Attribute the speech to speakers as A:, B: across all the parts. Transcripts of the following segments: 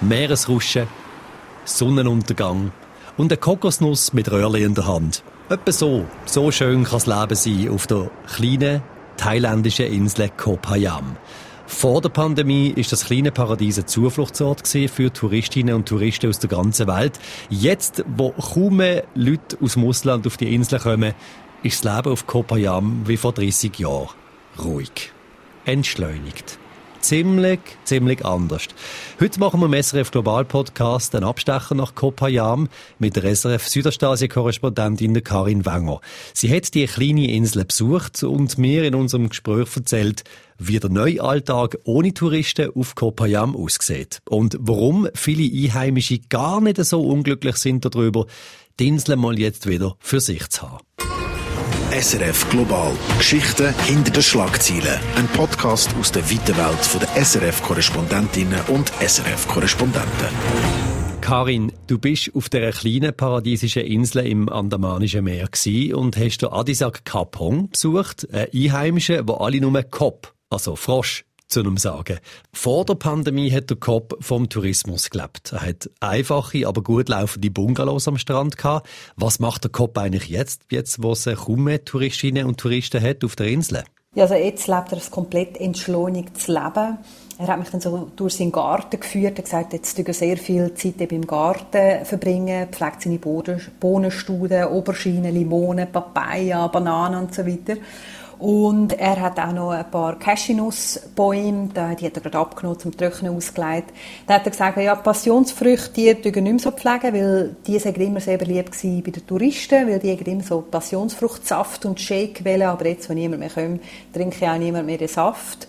A: Meeresrauschen, Sonnenuntergang und eine Kokosnuss mit Röhrli in der Hand. Etwa so, so schön kann das Leben sein auf der kleinen thailändischen Insel Koh Phayan. Vor der Pandemie ist das kleine Paradies ein Zufluchtsort für Touristinnen und Touristen aus der ganzen Welt. Jetzt, wo kaum mehr Leute aus dem Ausland auf die Insel kommen, ist das Leben auf Koh Phayan wie vor 30 Jahren ruhig, entschleunigt ziemlich, ziemlich anders. Heute machen wir im SRF Global Podcast einen Abstecher nach Kopayam mit der SRF Südostasien-Korrespondentin Karin Wenger. Sie hat die kleine Insel besucht und mir in unserem Gespräch erzählt, wie der neue Alltag ohne Touristen auf Kopayam aussieht und warum viele Einheimische gar nicht so unglücklich sind darüber, die Insel mal jetzt wieder für sich zu haben.
B: SRF Global. Geschichten hinter den Schlagzeilen. Ein Podcast aus der weiten Welt der SRF-Korrespondentinnen und SRF-Korrespondenten.
A: Karin, du bist auf der kleinen paradiesischen Insel im Andamanischen Meer und hast den Adisak Kapong besucht, einen Einheimischen, wo alle nur Kop, also Frosch, zu einem sagen. Vor der Pandemie hat der Cobb vom Tourismus gelebt. Er hat einfache, aber gut laufende Bungalows am Strand gehabt. Was macht der Cobb eigentlich jetzt, jetzt wo es kaum mehr Touristinnen und Touristen hat auf der Insel?
C: Ja, also jetzt lebt er ein komplett entschleunigtes Leben. Er hat mich dann so durch seinen Garten geführt. Hat gesagt, jetzt tue sehr viel Zeit eben im Garten verbringen, pflegt seine Bohnenstuden, Auberginen, Limonen, Papaya, Bananen und so weiter. Und er hat auch noch ein paar Cashewnussbäume, die hat er gerade abgenommen, zum Trocknen ausgelegt. Da hat er gesagt, ja, Passionsfrüchte, die nicht mehr so pflegen, weil die sind immer sehr beliebt bei den Touristen, weil die immer so Passionsfruchtsaft und Shake wählen, aber jetzt, wenn niemand mehr kommt, trinke ich auch niemand mehr den Saft.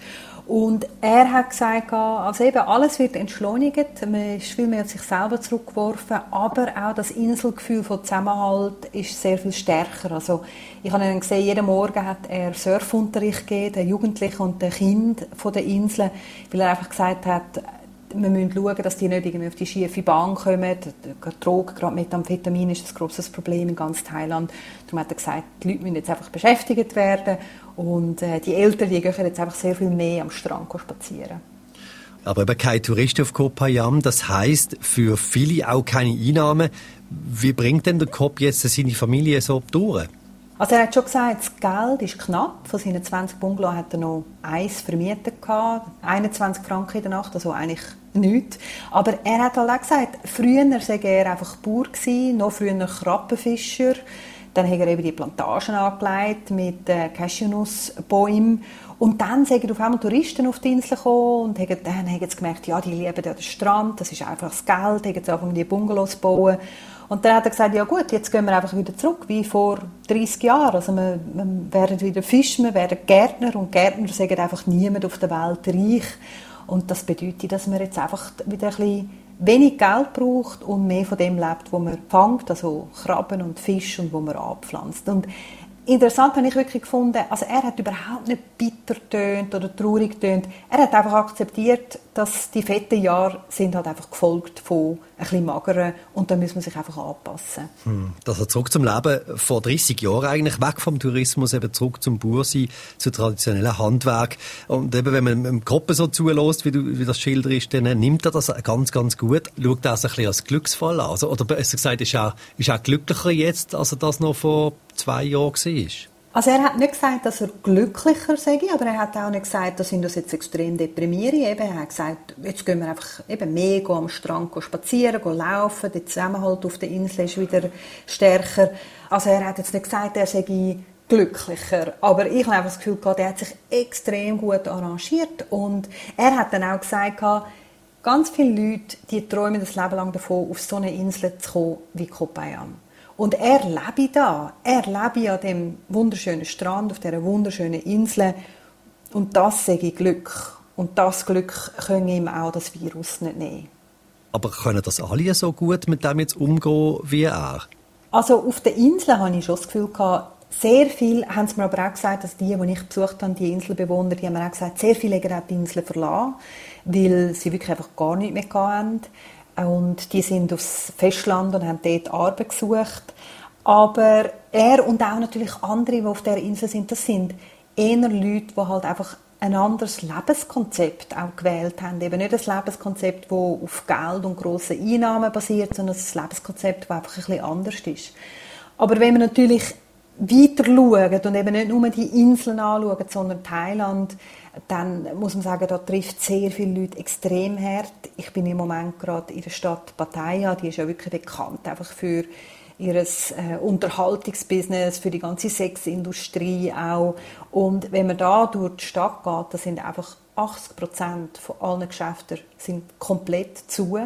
C: Und er hat gesagt, also eben alles wird entschleunigt, man ist viel mehr auf sich selber zurückgeworfen, aber auch das Inselgefühl von Zusammenhalt ist sehr viel stärker. Also ich habe ihn gesehen, jeden Morgen hat er Surfunterricht gegeben, den Jugendlichen und den Kindern von der Insel, weil er einfach gesagt hat, wir müssen schauen, dass die nicht irgendwie auf die schiefe Bahn kommen. Drogen, gerade Methamphetamin, ist ein grosses Problem in ganz Thailand. Darum hat er gesagt, die Leute müssen jetzt einfach beschäftigt werden und äh, die Eltern, die gehen jetzt einfach sehr viel mehr am Strand spazieren.
A: Aber eben kein Tourist auf Koh Phayan, das heisst für viele auch keine Einnahmen. Wie bringt denn der Kopp jetzt seine Familie so durch?
C: Also er hat schon gesagt, das Geld ist knapp. Von seinen 20 Bungalows hat er noch eins vermietet gehabt, 21 Franken in der Nacht, also eigentlich nichts. Aber er hat halt auch gesagt, früher sei er einfach Bauer gewesen, noch früher Krabbenfischer. Dann hat er eben die Plantagen angelegt mit äh, Cashewnussbäumen. Und dann sind auf einmal Touristen auf die Insel gekommen und haben, dann haben sie gemerkt, ja, die lieben den Strand, das ist einfach das Geld, haben sie angefangen, die Bungalows zu bauen. Und dann hat er gesagt, ja gut, jetzt gehen wir einfach wieder zurück, wie vor 30 Jahren. Also wir, wir werden wieder Fischer, wir werden Gärtner und Gärtner sagen einfach niemand auf der Welt reich. Und das bedeutet, dass man jetzt einfach wieder ein bisschen wenig Geld braucht und mehr von dem lebt, wo man fängt, also Krabben und Fisch und wo man abpflanzt. Und interessant habe ich wirklich gefunden, also er hat überhaupt nicht bitter tönt oder traurig tönt. Er hat einfach akzeptiert, dass die fetten Jahre sind halt einfach gefolgt von ein bisschen mageren und da muss man sich einfach anpassen.
A: Hm. Das zurück zum Leben vor 30 Jahren eigentlich, weg vom Tourismus, eben zurück zum Bauersein, zu traditionellen Handwerk. Und eben, wenn man im Gruppe so zulässt, wie, du, wie das schilderst, dann nimmt er das ganz, ganz gut, schaut das ein bisschen als Glücksfall an. Also, oder besser gesagt, ist er, ist er glücklicher jetzt, als er das noch vor zwei Jahren war?
C: Also er hat nicht gesagt, dass er glücklicher sei, aber er hat auch nicht gesagt, dass ihn das jetzt extrem deprimiere. Eben, er hat gesagt, jetzt gehen wir einfach eben mehr am Strand spazieren, gehen laufen, der Zusammenhalt auf der Insel ist wieder stärker. Also er hat jetzt nicht gesagt, er sei glücklicher. Aber ich habe das Gefühl gehabt, er hat sich extrem gut arrangiert und er hat dann auch gesagt, ganz viele Leute, die träumen das Leben lang davon, auf so eine Insel zu kommen wie Kopayan. Und er lebe da. Er lebe an dem wunderschönen Strand, auf dieser wunderschönen Insel. Und das sage ich Glück. Und das Glück können ihm auch das Virus nicht nehmen.
A: Aber können das alle so gut mit dem jetzt umgehen wie er?
C: Also auf der Insel hatte ich schon das Gefühl, gehabt, sehr viel haben sie mir aber auch gesagt, dass die, die ich besucht habe, die Inselbewohner, die haben mir auch gesagt, sehr viele haben die Insel verlassen, weil sie wirklich einfach gar nichts mehr hatten. Und die sind aufs Festland und haben dort Arbeit gesucht. Aber er und auch natürlich andere, die auf der Insel sind, das sind eher Leute, die halt einfach ein anderes Lebenskonzept auch gewählt haben. Eben nicht ein Lebenskonzept, das auf Geld und grossen Einnahmen basiert, sondern ein Lebenskonzept, das einfach ein bisschen anders ist. Aber wenn man natürlich weiter schauen und eben nicht nur die Inseln anschauen, sondern Thailand, dann muss man sagen, da trifft sehr viele Leute extrem hart. Ich bin im Moment gerade in der Stadt Pattaya, die ist ja wirklich bekannt einfach für ihr äh, Unterhaltungsbusiness, für die ganze Sexindustrie auch. Und wenn man da durch die Stadt geht, da sind einfach 80 Prozent von allen Geschäften sind komplett zu.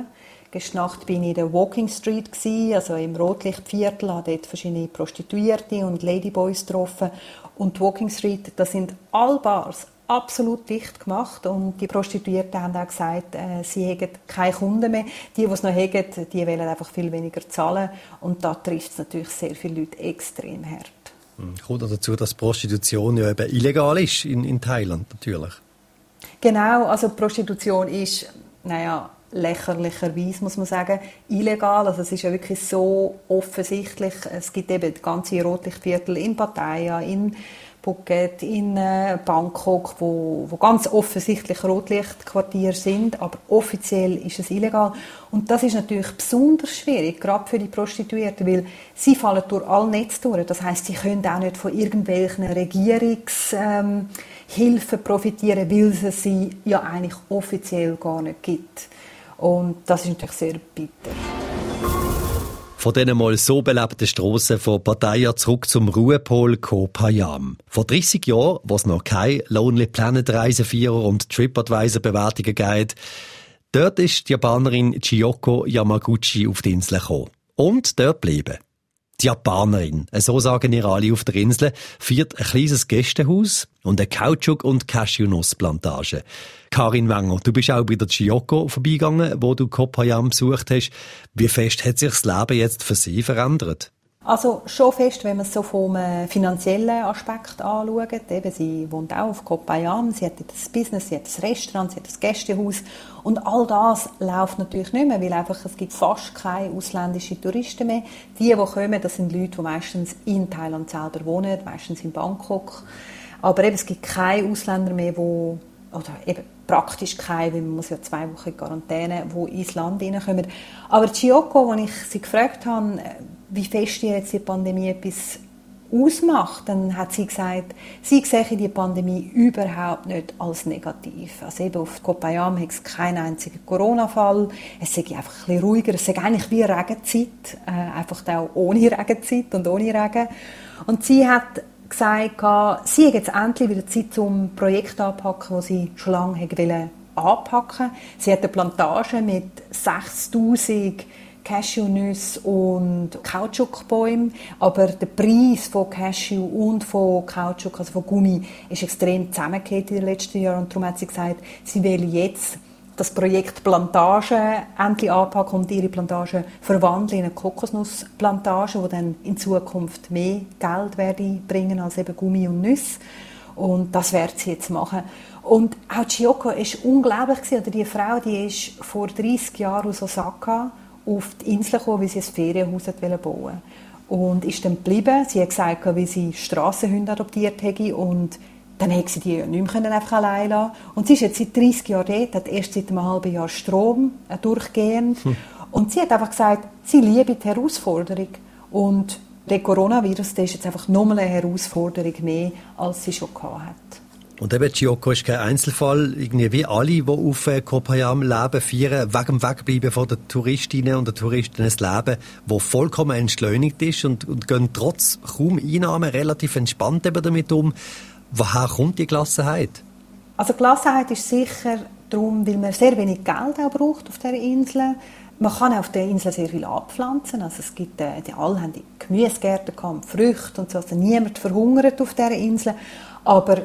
C: Gestern Nacht bin ich in der Walking Street also im Rotlichtviertel, habe dort verschiedene Prostituierte und Ladyboys getroffen. Und die Walking Street, das sind all Bars, absolut dicht gemacht und die Prostituierten haben auch gesagt, äh, sie hätten keine Kunden mehr. Die, die es noch haben, die wollen einfach viel weniger zahlen und da trifft es natürlich sehr viele Leute extrem hart.
A: Hm, kommt dazu, dass Prostitution ja eben illegal ist in, in Thailand natürlich.
C: Genau, also Prostitution ist, naja, lächerlicherweise muss man sagen, illegal. Also es ist ja wirklich so offensichtlich. Es gibt eben ganze Rotlichtviertel in Pattaya, in Phuket, in äh, Bangkok, wo, wo ganz offensichtlich Rotlichtquartiere sind, aber offiziell ist es illegal. Und das ist natürlich besonders schwierig, gerade für die Prostituierten, weil sie fallen durch alle Netze durch. Das heißt, sie können auch nicht von irgendwelchen Regierungshilfen ähm, profitieren, weil es sie ja eigentlich offiziell gar nicht gibt. Und das ist natürlich sehr bitter.
A: Von diesen mal so belebten Strassen von Pattaya zurück zum Ruhepol Koh Payam. Vor 30 Jahren, wo es noch keine Lonely Planet Reisevierer und TripAdvisor Bewertungen gab, dort ist die Japanerin Chiyoko Yamaguchi auf die Insel gekommen. Und dort bleiben. Die Japanerin, so sagen ihr alle auf der Insel, führt ein kleines Gästehaus und eine Kautschuk- und Cashewnussplantage. Karin Wenger, du bist auch bei der Chiyoko vorbeigegangen, wo du Kopayam besucht hast. Wie fest hat sich das Leben jetzt für sie verändert?
C: Also schon fest, wenn man es so vom äh, finanziellen Aspekt anschaut. Eben, sie wohnt auch auf Kopayam, sie hat das Business, sie hat das Restaurant, sie hat das Gästehaus. Und all das läuft natürlich nicht mehr, weil einfach es gibt fast keine ausländischen Touristen mehr. Die, die kommen, das sind Leute, die meistens in Thailand selber wohnen, meistens in Bangkok. Aber eben, es gibt keine Ausländer mehr, die, oder eben praktisch keine, weil man muss ja zwei Wochen in Quarantäne, die ins Land reinkommen. Aber Chioko, als ich sie gefragt habe, wie fest jetzt die Pandemie etwas ausmacht, dann hat sie gesagt, sie sehe die Pandemie überhaupt nicht als negativ. Also eben auf Kopayam hat es keinen einzigen Corona-Fall. Es sei einfach ein bisschen ruhiger. Es sei eigentlich wie Regenzeit, äh, einfach auch ohne Regenzeit und ohne Regen. Und sie hat gesagt, sie hat jetzt endlich wieder Zeit, um Projekt anzupacken, das sie schon lange wollte anpacken. Sie hat eine Plantage mit 6000 Cashewnüsse und Kautschukbäume, aber der Preis von Cashew und von Kautschuk, also von Gummi, ist extrem zusammengekehrt in den letzten Jahren und darum hat sie gesagt, sie will jetzt das Projekt Plantage endlich anpacken und ihre Plantage verwandeln in eine Kokosnussplantage, die dann in Zukunft mehr Geld werde bringen als eben Gummi und Nüsse. Und das wird sie jetzt machen. Und auch Chiyoko ist unglaublich gewesen. Oder die Frau, die ist vor 30 Jahren aus Osaka auf die Insel gekommen, weil sie ein Ferienhaus bauen wollte. Und ist dann geblieben. Sie hat gesagt, wie sie Strassenhunde adoptiert hätte und dann hätte sie die nicht mehr einfach allein lassen Und sie ist jetzt seit 30 Jahren dort, hat erst seit einem halben Jahr Strom äh, durchgehend. Hm. Und sie hat einfach gesagt, sie liebe die Herausforderung. Und der Coronavirus der ist jetzt einfach nochmal eine Herausforderung mehr, als sie schon hatte.
A: Und eben, Chioko ist kein Einzelfall. Irgendwie wie alle, die auf äh, Kopayam leben, feiern wegen dem Wegbleiben von den Touristinnen und den Touristen ein Leben, das vollkommen entschleunigt ist und, und gehen trotz kaum Einnahmen relativ entspannt eben damit um. Woher kommt die Gelassenheit?
C: Also Gelassenheit ist sicher darum, weil man sehr wenig Geld auch braucht auf dieser Insel. Man kann auf der Insel sehr viel abpflanzen. Also es gibt, äh, die alle haben die Gemüsegärten Früchte und so. Also niemand verhungert auf dieser Insel. Aber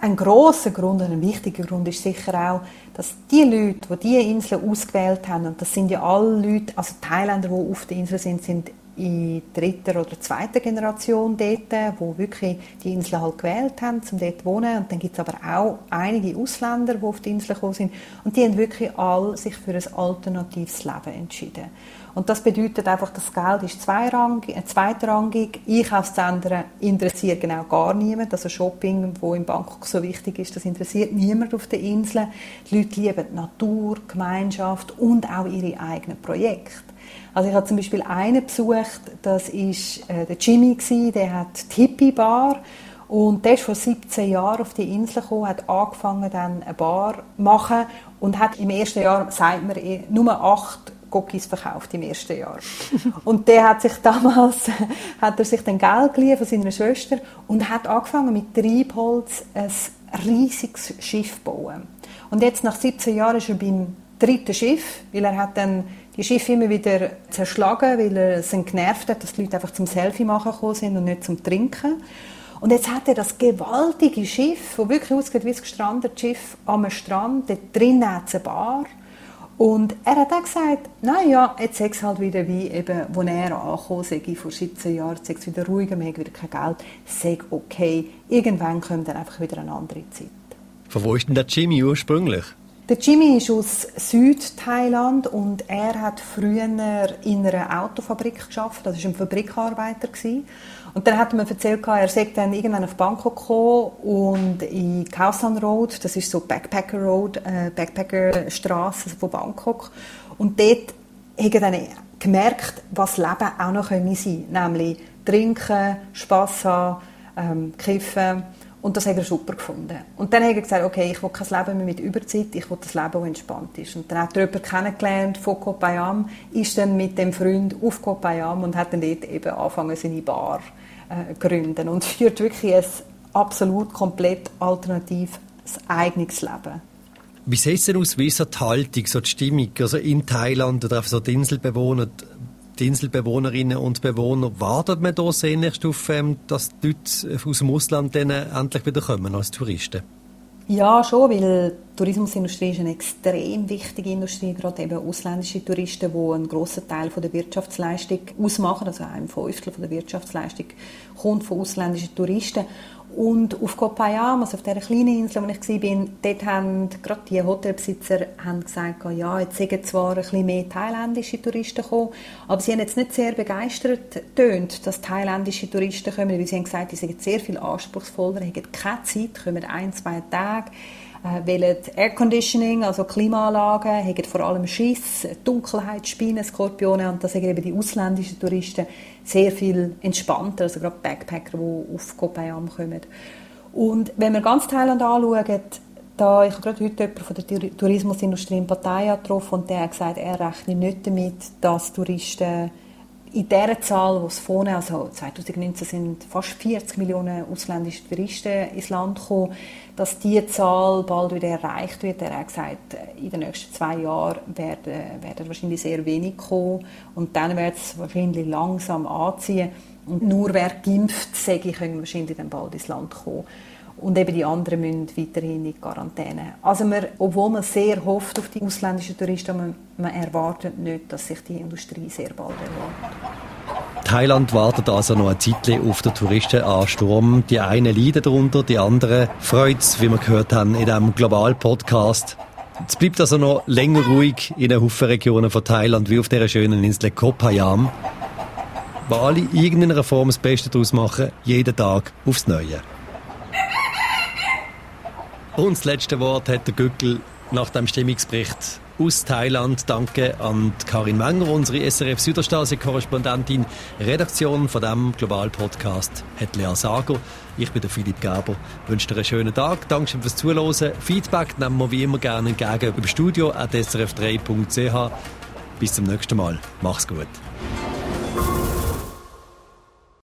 C: ein großer Grund, ein wichtiger Grund ist sicher auch, dass die Leute, die diese Insel ausgewählt haben, und das sind ja alle Leute, also Thailänder, die auf der Insel sind, sind in dritter oder zweiter Generation dort, wo wirklich die Insel halt gewählt haben, um dort zu wohnen. Und dann gibt es aber auch einige Ausländer, die auf die Insel gekommen sind. Und die haben wirklich alle sich für ein alternatives Leben entschieden. Und das bedeutet einfach, das Geld ist zweirangig, äh, zweitrangig. Einkaufszentren interessiert genau gar niemand. Also Shopping, wo in Bangkok so wichtig ist, das interessiert niemand auf der Insel. Die Leute lieben die Natur, die Gemeinschaft und auch ihre eigenen Projekte. Also ich habe zum Beispiel einen besucht, das ist äh, der Jimmy gewesen, der hat die Hippie Bar und der ist vor 17 Jahren auf die Insel gekommen, hat angefangen dann eine Bar zu machen und hat im ersten Jahr, sagt man, eh, nur acht Cookies verkauft im ersten Jahr. und der hat sich damals, hat er sich dann Geld geliehen von seiner Schwester und hat angefangen mit Treibholz ein riesiges Schiff zu bauen. Und jetzt nach 17 Jahren ist er beim dritten Schiff, weil er hat dann die Schiffe immer wieder zerschlagen, weil er es genervt hat, dass die Leute einfach zum Selfie machen gekommen sind und nicht zum Trinken. Und jetzt hat er das gewaltige Schiff, das wirklich aussieht wie ein gestrandetes Schiff, am Strand, dort drinnen hat es eine Bar und er hat auch gesagt, naja, jetzt sei es halt wieder wie eben, wo er angekommen sei, vor 17 Jahren, sei es wieder ruhiger, wir haben wieder kein Geld, sei okay, irgendwann kommt dann einfach wieder eine andere Zeit.
A: Von wo ist denn der Jimmy ursprünglich?
C: Der Jimmy ist aus Südthailand und er hat früher in einer Autofabrik geschafft. Das war ein Fabrikarbeiter und dann hat er mir erzählt, er sei dann irgendwann auf Bangkok gekommen und in Khao Road, das ist so Backpacker Road, äh, Backpacker von Bangkok. Und dort hat er dann gemerkt, was Leben auch noch sein könnte. Nämlich trinken, Spass haben, ähm, kiffen. Und das hat er super gefunden. Und dann hat er gesagt, okay, ich will kein Leben mehr mit Überzeit, ich will das Leben, das entspannt ist. Und dann hat er jemanden kennengelernt von Kopayam, ist dann mit dem Freund auf Kopayam und hat dann dort eben angefangen, seine Bar äh, gründen und führt wirklich ein absolut komplett alternatives eigenes Leben.
A: Wie sieht es denn aus, wie ist die Haltung, so die Stimmung, also in Thailand oder so die Inselbewohner, die Inselbewohnerinnen und Bewohner, wartet man da sehnlichst auf, ähm, dass die Leute aus dem Ausland dann endlich wieder kommen als Touristen?
C: Ja, schon, weil die Tourismusindustrie ist eine extrem wichtige Industrie, gerade eben ausländische Touristen, die einen grossen Teil von der Wirtschaftsleistung ausmachen, also ein Fünftel von der Wirtschaftsleistung kommt von ausländischen Touristen. Und auf Kopayam, also auf dieser kleinen Insel, wo ich war, dort haben gerade die Hotelbesitzer haben gesagt, ja, jetzt sind zwar ein mehr thailändische Touristen gekommen, aber sie haben jetzt nicht sehr begeistert tönt, dass thailändische Touristen kommen, weil sie haben gesagt, die sind sehr viel anspruchsvoller, haben keine Zeit, kommen ein, zwei Tage äh, wollen Airconditioning, also Klimaanlagen, haben vor allem Schiss, Dunkelheit, Spinnen, Skorpione und das sind eben die ausländischen Touristen sehr viel entspannter, also gerade Backpacker, die auf Kopayam kommen. Und wenn wir ganz Thailand anschauen, da, ich habe gerade heute jemanden von der Tourismusindustrie in Pattaya getroffen und der hat gesagt, er rechnet nicht damit, dass Touristen in dieser Zahl, die es vorne, also 2019 sind fast 40 Millionen ausländische Touristen ins Land gekommen, dass diese Zahl bald wieder erreicht wird. Er hat gesagt, in den nächsten zwei Jahren werden, werden wahrscheinlich sehr wenig kommen und dann wird es wahrscheinlich langsam anziehen. Und nur wer geimpft, sage ich, können wahrscheinlich dann bald ins Land kommen. Und eben die anderen müssen weiterhin in Quarantäne. Also man, obwohl man sehr hofft auf die ausländischen Touristen, man, man erwartet nicht, dass sich die Industrie sehr bald erwartet.
A: Thailand wartet also noch ein Zeit auf den Touristenansturm. Die einen leiden darunter, die anderen freut es, wie wir gehört haben in diesem Global-Podcast. Es bleibt also noch länger ruhig in den Haufen von Thailand wie auf der schönen Insel Kopayam, wo alle in irgendeiner Form das Beste daraus machen, jeden Tag aufs Neue. Und das letzte Wort hat der Gückel nach dem Stimmungsbericht aus Thailand. Danke an Karin Wenger, unsere SRF Südostasien-Korrespondentin. Redaktion von dem Global-Podcast hat Lea Sager. Ich bin der Philipp Gerber. Wünsche dir einen schönen Tag. Danke fürs Zuhören. Feedback nehmen wir wie immer gerne entgegen über studio.srf3.ch. Bis zum nächsten Mal. Mach's gut.